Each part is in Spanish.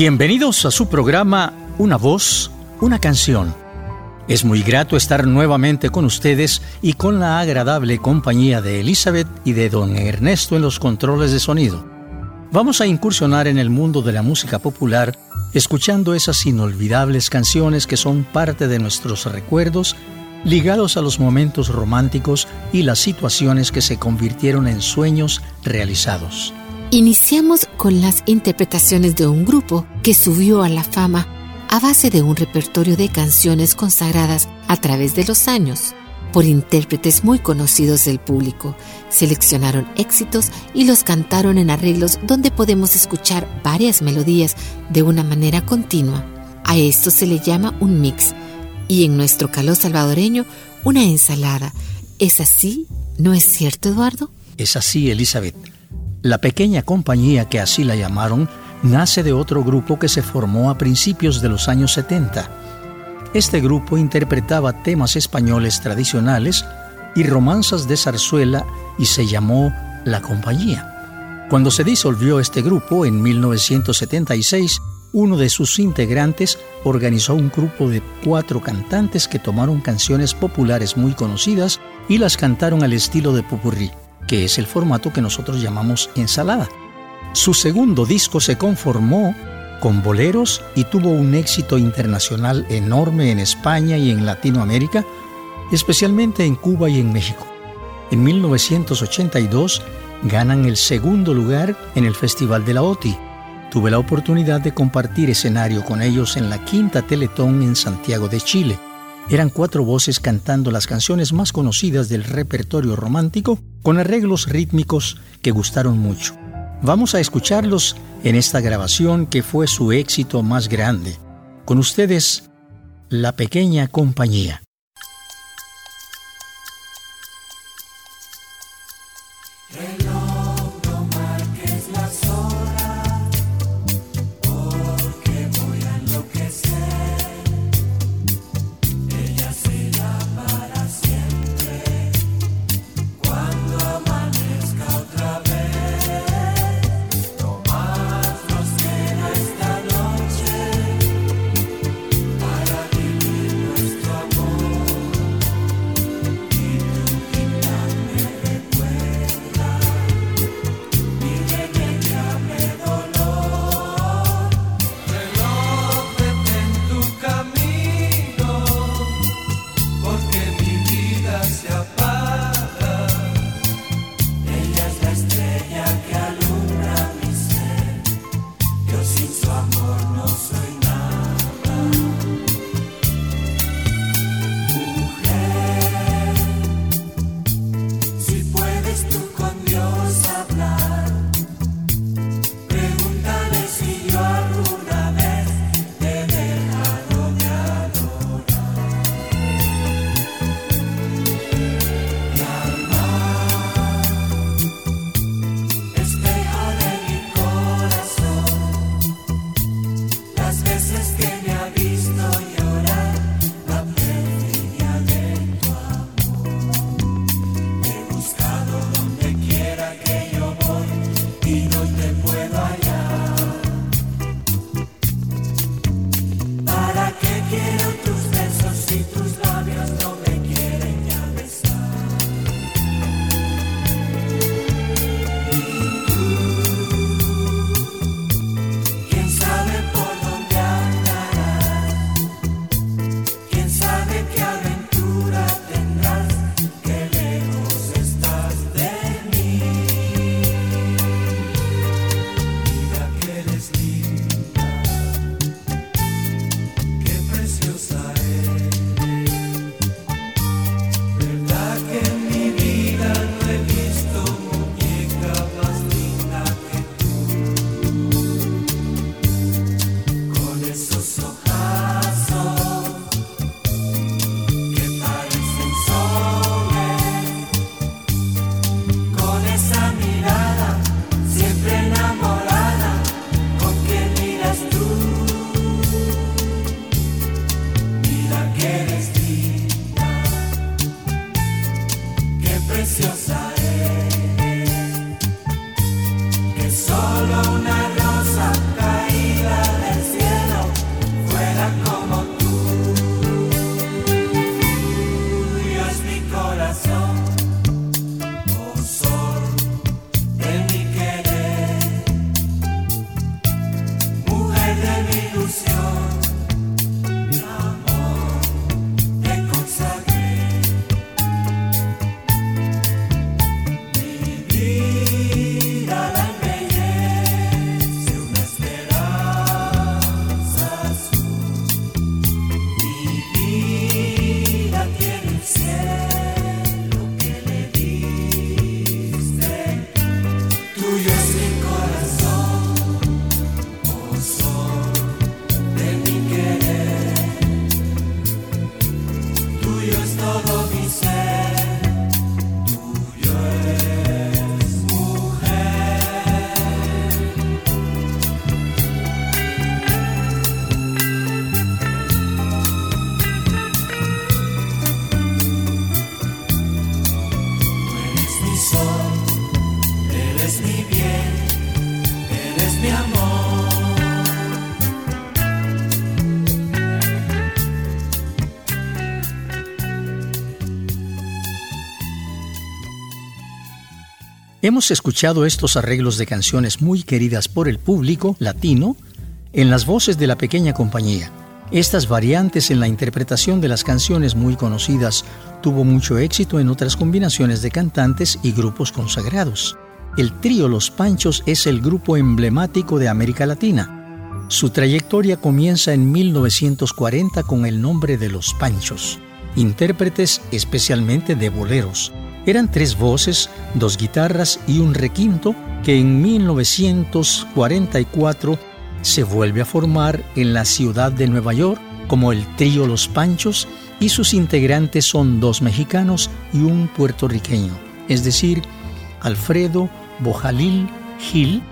Bienvenidos a su programa Una voz, una canción. Es muy grato estar nuevamente con ustedes y con la agradable compañía de Elizabeth y de don Ernesto en los controles de sonido. Vamos a incursionar en el mundo de la música popular escuchando esas inolvidables canciones que son parte de nuestros recuerdos ligados a los momentos románticos y las situaciones que se convirtieron en sueños realizados. Iniciamos con las interpretaciones de un grupo que subió a la fama a base de un repertorio de canciones consagradas a través de los años por intérpretes muy conocidos del público. Seleccionaron éxitos y los cantaron en arreglos donde podemos escuchar varias melodías de una manera continua. A esto se le llama un mix y en nuestro calor salvadoreño una ensalada. ¿Es así? ¿No es cierto, Eduardo? Es así, Elizabeth. La pequeña compañía que así la llamaron nace de otro grupo que se formó a principios de los años 70. Este grupo interpretaba temas españoles tradicionales y romanzas de zarzuela y se llamó La Compañía. Cuando se disolvió este grupo en 1976, uno de sus integrantes organizó un grupo de cuatro cantantes que tomaron canciones populares muy conocidas y las cantaron al estilo de popurrí que es el formato que nosotros llamamos ensalada. Su segundo disco se conformó con boleros y tuvo un éxito internacional enorme en España y en Latinoamérica, especialmente en Cuba y en México. En 1982 ganan el segundo lugar en el Festival de la OTI. Tuve la oportunidad de compartir escenario con ellos en la quinta Teletón en Santiago de Chile. Eran cuatro voces cantando las canciones más conocidas del repertorio romántico con arreglos rítmicos que gustaron mucho. Vamos a escucharlos en esta grabación que fue su éxito más grande. Con ustedes, La Pequeña Compañía. Eres mi bien, eres mi amor. Hemos escuchado estos arreglos de canciones muy queridas por el público latino en las voces de la pequeña compañía. Estas variantes en la interpretación de las canciones muy conocidas tuvo mucho éxito en otras combinaciones de cantantes y grupos consagrados. El trío Los Panchos es el grupo emblemático de América Latina. Su trayectoria comienza en 1940 con el nombre de Los Panchos, intérpretes especialmente de boleros. Eran tres voces, dos guitarras y un requinto que en 1944 se vuelve a formar en la ciudad de Nueva York como el trío Los Panchos y sus integrantes son dos mexicanos y un puertorriqueño, es decir, Alfredo Bojalil Gil,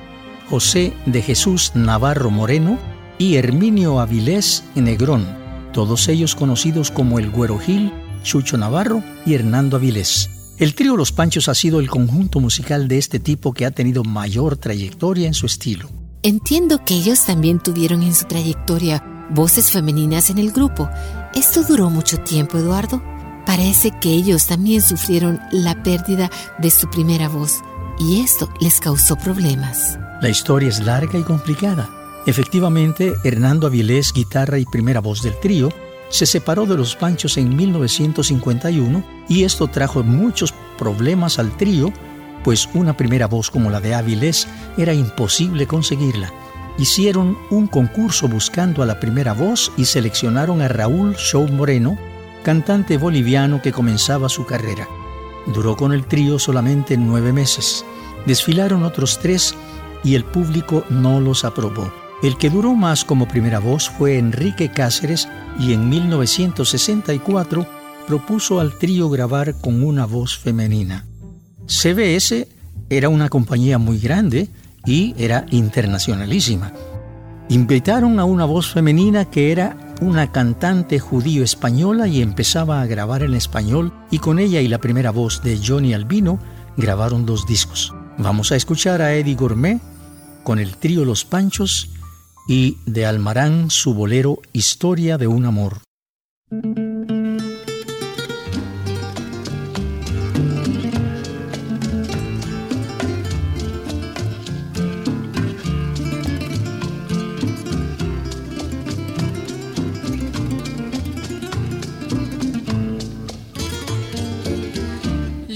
José de Jesús Navarro Moreno y Herminio Avilés Negrón, todos ellos conocidos como el Güero Gil, Chucho Navarro y Hernando Avilés. El trío Los Panchos ha sido el conjunto musical de este tipo que ha tenido mayor trayectoria en su estilo. Entiendo que ellos también tuvieron en su trayectoria voces femeninas en el grupo. ¿Esto duró mucho tiempo, Eduardo? Parece que ellos también sufrieron la pérdida de su primera voz y esto les causó problemas. La historia es larga y complicada. Efectivamente, Hernando Avilés, guitarra y primera voz del trío, se separó de los Panchos en 1951 y esto trajo muchos problemas al trío pues una primera voz como la de Avilés era imposible conseguirla. Hicieron un concurso buscando a la primera voz y seleccionaron a Raúl Show Moreno, cantante boliviano que comenzaba su carrera. Duró con el trío solamente nueve meses. Desfilaron otros tres y el público no los aprobó. El que duró más como primera voz fue Enrique Cáceres y en 1964 propuso al trío grabar con una voz femenina. CBS era una compañía muy grande y era internacionalísima. Invitaron a una voz femenina que era una cantante judío española y empezaba a grabar en español y con ella y la primera voz de Johnny Albino grabaron dos discos. Vamos a escuchar a Eddie Gourmet con el trío Los Panchos y de Almarán su bolero Historia de un amor.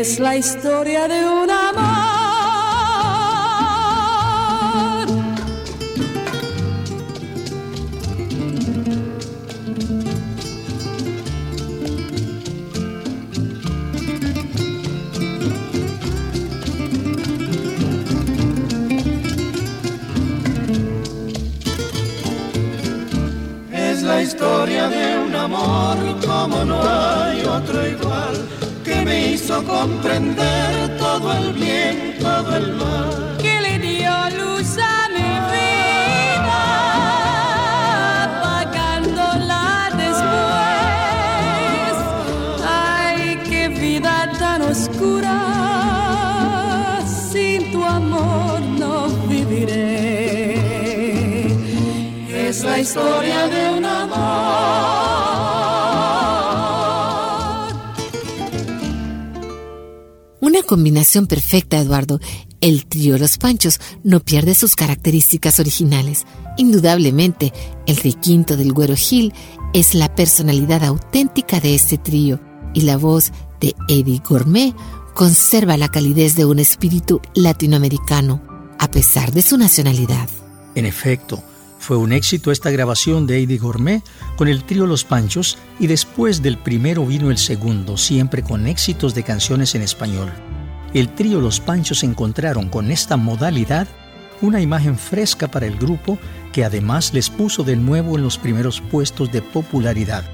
Es la historia de un amor. Historia de un amor como no hay otro igual, me hizo comprender todo el bien, todo el mal. Que le dio luz a mi vida, apagándola después. Ay, qué vida tan oscura, sin tu amor no viviré. Es la historia de un amor. Combinación perfecta, Eduardo. El trío Los Panchos no pierde sus características originales. Indudablemente, el requinto del Güero Gil es la personalidad auténtica de este trío y la voz de Eddie Gourmet conserva la calidez de un espíritu latinoamericano, a pesar de su nacionalidad. En efecto, fue un éxito esta grabación de Eddie Gourmet con el trío Los Panchos y después del primero vino el segundo, siempre con éxitos de canciones en español. El trío Los Panchos encontraron con esta modalidad una imagen fresca para el grupo que además les puso de nuevo en los primeros puestos de popularidad.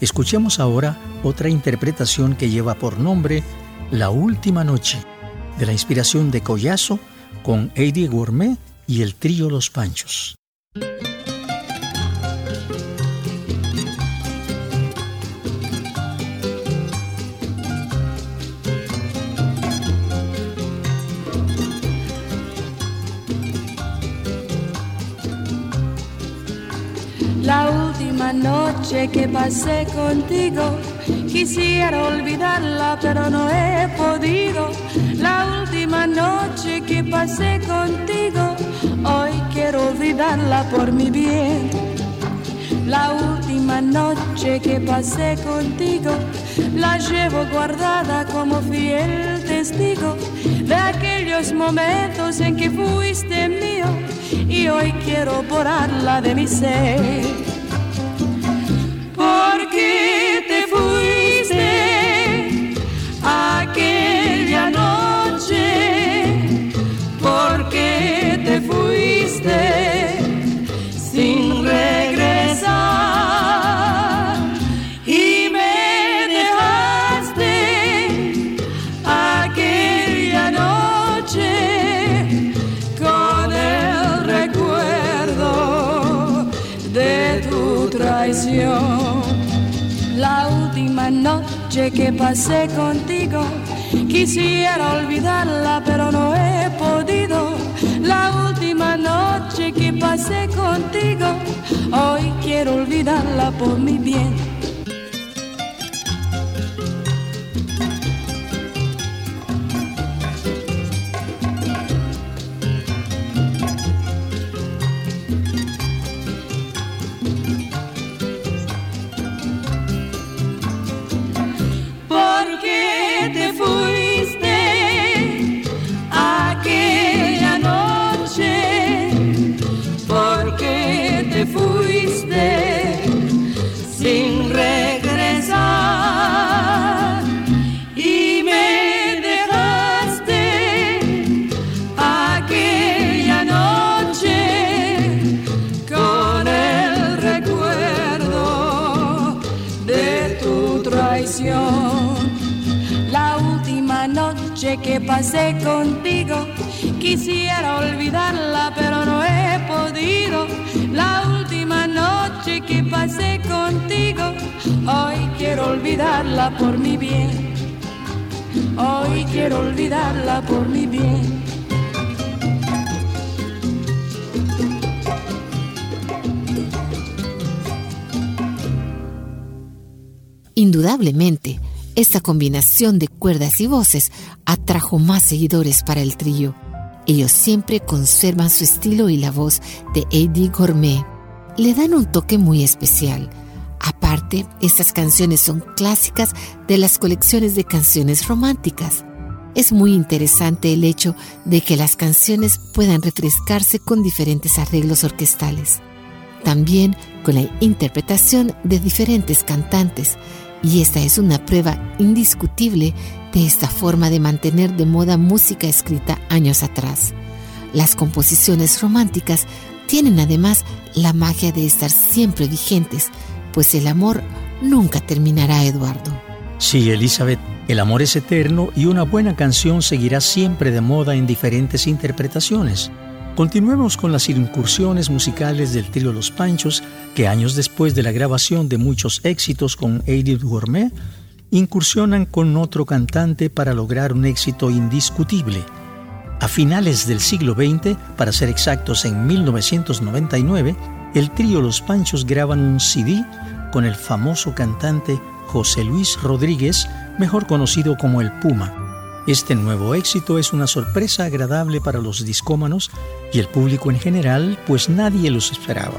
Escuchemos ahora otra interpretación que lleva por nombre La Última Noche, de la inspiración de Collazo con Eddie Gourmet y el trío Los Panchos. Última noche que pasé contigo, quisiera olvidarla, pero no he podido. La última noche que pasé contigo, hoy quiero olvidarla por mi bien. La última noche que pasé contigo, la llevo guardada como fiel testigo de aquellos momentos en que fuiste mío y hoy quiero borrarla de mi ser. Que pasé contigo, quisiera olvidarla, pero no he podido. La última noche que pasé contigo, hoy quiero olvidarla por mi bien. Hoy quiero olvidarla por mi bien. Hoy quiero olvidarla por mi bien. Indudablemente, esta combinación de cuerdas y voces atrajo más seguidores para el trío. Ellos siempre conservan su estilo y la voz de Eddie Gourmet. Le dan un toque muy especial. Aparte, estas canciones son clásicas de las colecciones de canciones románticas. Es muy interesante el hecho de que las canciones puedan refrescarse con diferentes arreglos orquestales. También con la interpretación de diferentes cantantes, y esta es una prueba indiscutible de esta forma de mantener de moda música escrita años atrás. Las composiciones románticas tienen además la magia de estar siempre vigentes, pues el amor nunca terminará, Eduardo. Sí, Elizabeth, el amor es eterno y una buena canción seguirá siempre de moda en diferentes interpretaciones. Continuemos con las incursiones musicales del trío Los Panchos, que años después de la grabación de muchos éxitos con Edith Gourmet, incursionan con otro cantante para lograr un éxito indiscutible. A finales del siglo XX, para ser exactos en 1999, el trío Los Panchos graban un CD con el famoso cantante José Luis Rodríguez, mejor conocido como el Puma. Este nuevo éxito es una sorpresa agradable para los discómanos y el público en general, pues nadie los esperaba.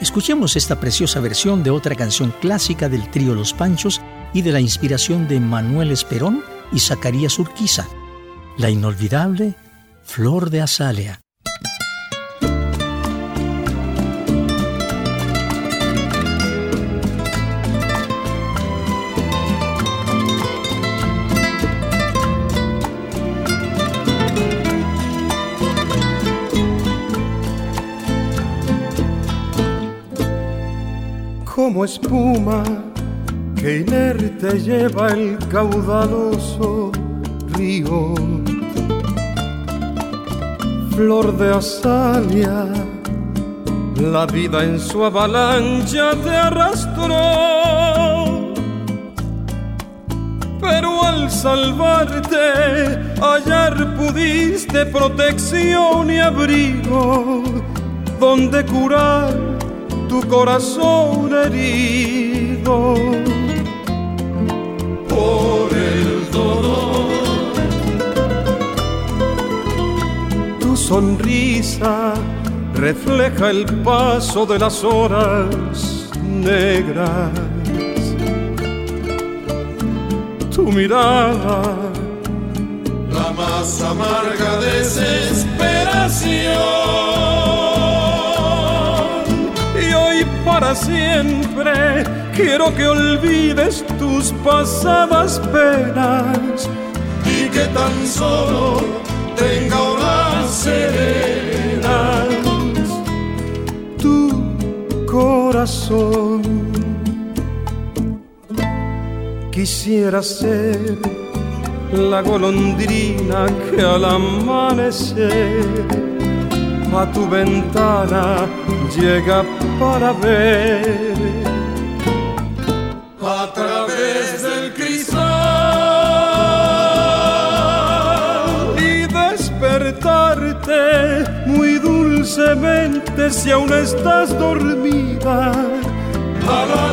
Escuchemos esta preciosa versión de otra canción clásica del trío Los Panchos y de la inspiración de Manuel Esperón y Zacarías Urquiza, la inolvidable Flor de Azalea. Como espuma que inerte lleva el caudaloso río. Flor de azalia, la vida en su avalancha te arrastró. Pero al salvarte, hallar pudiste protección y abrigo donde curar tu corazón herido por el dolor. Tu sonrisa refleja el paso de las horas negras. Tu mirada, la más amarga desesperación siempre. Quiero que olvides tus pasadas penas y que tan solo tenga horas serenas tu corazón. Quisiera ser la golondrina que al amanecer a tu ventana llega para ver. A través del cristal. Y despertarte muy dulcemente si aún estás dormida. A la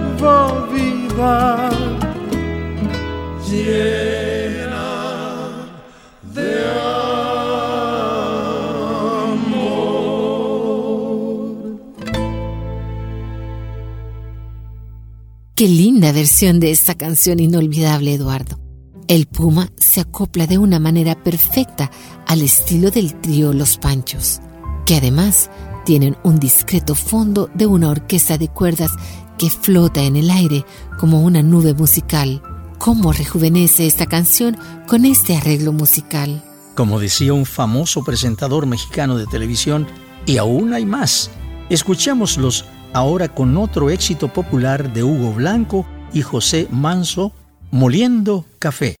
vida llena de amor. Qué linda versión de esta canción inolvidable, Eduardo. El Puma se acopla de una manera perfecta al estilo del trío Los Panchos, que además tienen un discreto fondo de una orquesta de cuerdas que flota en el aire como una nube musical. ¿Cómo rejuvenece esta canción con este arreglo musical? Como decía un famoso presentador mexicano de televisión, y aún hay más. Escuchémoslos ahora con otro éxito popular de Hugo Blanco y José Manso, Moliendo Café.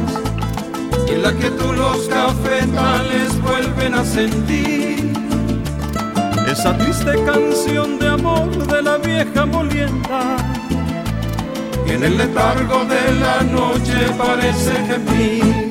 en la que tú los cafetales vuelven a sentir. Esa triste canción de amor de la vieja molienda y en el letargo de la noche parece gemir.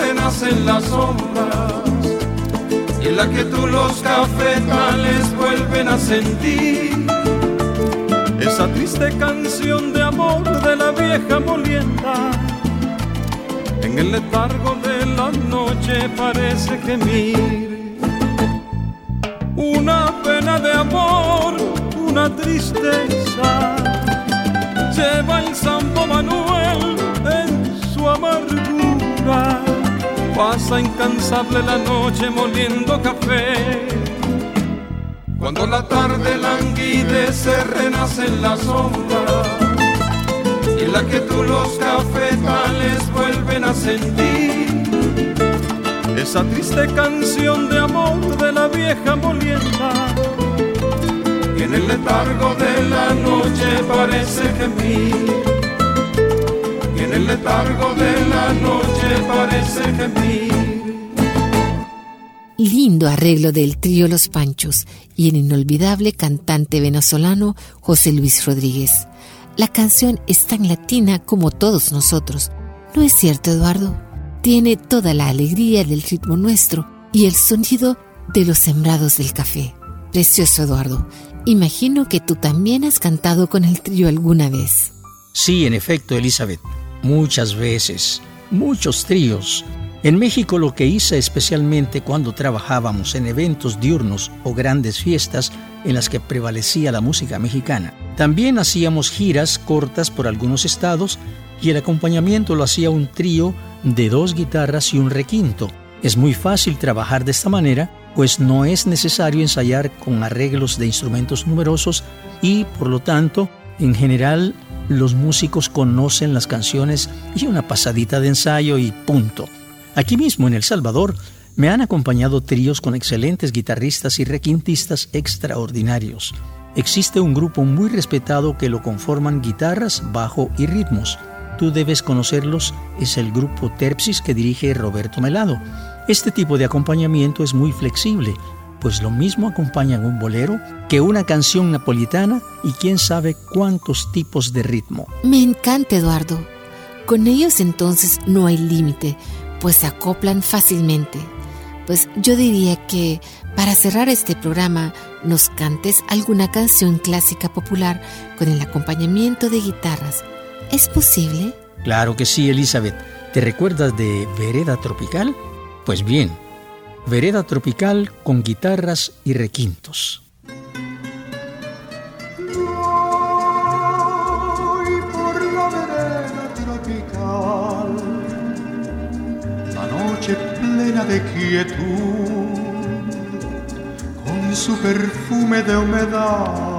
renacen las sombras y en la que tú los cafetales vuelven a sentir esa triste canción de amor de la vieja molienda. En el letargo de la noche parece gemir una pena de amor, una tristeza. Lleva el Santo Manuel Pasa incansable la noche moliendo café. Cuando la tarde languidece, renacen las sombras y en la que tú los cafetales vuelven a sentir esa triste canción de amor de la vieja molienda. Y en el letargo de la noche parece gemir en el letargo de la noche parece gemir. Lindo arreglo del trío Los Panchos y el inolvidable cantante venezolano José Luis Rodríguez. La canción es tan latina como todos nosotros. ¿No es cierto, Eduardo? Tiene toda la alegría del ritmo nuestro y el sonido de los sembrados del café. Precioso, Eduardo. Imagino que tú también has cantado con el trío alguna vez. Sí, en efecto, Elizabeth muchas veces, muchos tríos. En México lo que hice especialmente cuando trabajábamos en eventos diurnos o grandes fiestas en las que prevalecía la música mexicana. También hacíamos giras cortas por algunos estados y el acompañamiento lo hacía un trío de dos guitarras y un requinto. Es muy fácil trabajar de esta manera, pues no es necesario ensayar con arreglos de instrumentos numerosos y, por lo tanto, en general los músicos conocen las canciones y una pasadita de ensayo y punto. Aquí mismo en El Salvador me han acompañado tríos con excelentes guitarristas y requintistas extraordinarios. Existe un grupo muy respetado que lo conforman guitarras, bajo y ritmos. Tú debes conocerlos, es el grupo Terpsis que dirige Roberto Melado. Este tipo de acompañamiento es muy flexible, pues lo mismo acompañan un bolero que una canción napolitana y quién sabe cuántos tipos de ritmo. Me encanta, Eduardo. Con ellos entonces no hay límite, pues se acoplan fácilmente. Pues yo diría que para cerrar este programa nos cantes alguna canción clásica popular con el acompañamiento de guitarras. ¿Es posible? Claro que sí, Elizabeth. ¿Te recuerdas de Vereda Tropical? Pues bien, Vereda tropical con guitarras y requintos. Voy por la vereda tropical, la noche plena de quietud, con su perfume de humedad.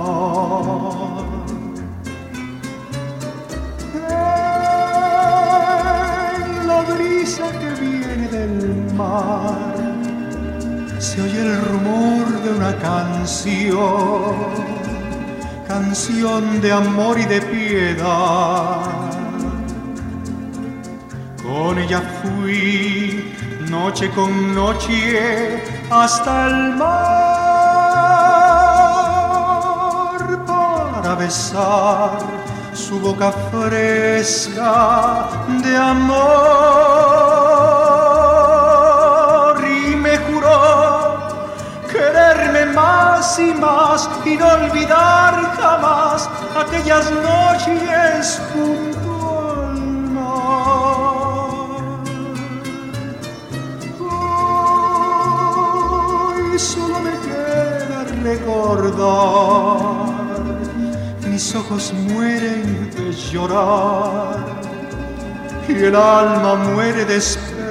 Se oye el rumor de una canción, canción de amor y de piedad. Con ella fui noche con noche hasta el mar para besar su boca fresca de amor más y más y no olvidar jamás aquellas noches junto al mar. Hoy solo me queda recordar, mis ojos mueren de llorar y el alma muere de esperar.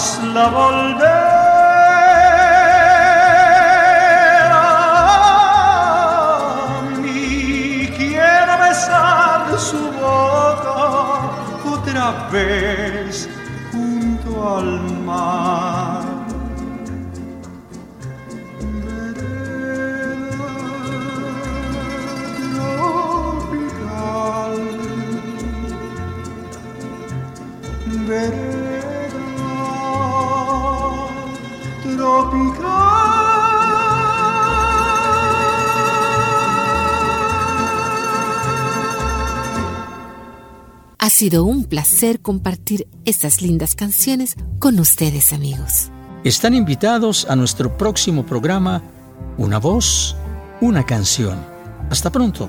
Hazla volver. Quiero besar su boca otra vez junto al mar. Sido un placer compartir estas lindas canciones con ustedes amigos. Están invitados a nuestro próximo programa Una voz, una canción. Hasta pronto.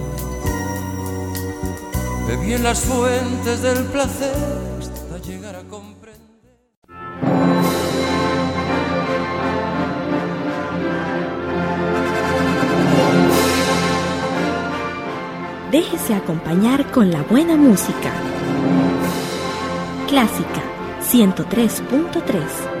Bebí en las fuentes del placer hasta llegar a comprender. Déjese acompañar con la buena música. Clásica 103.3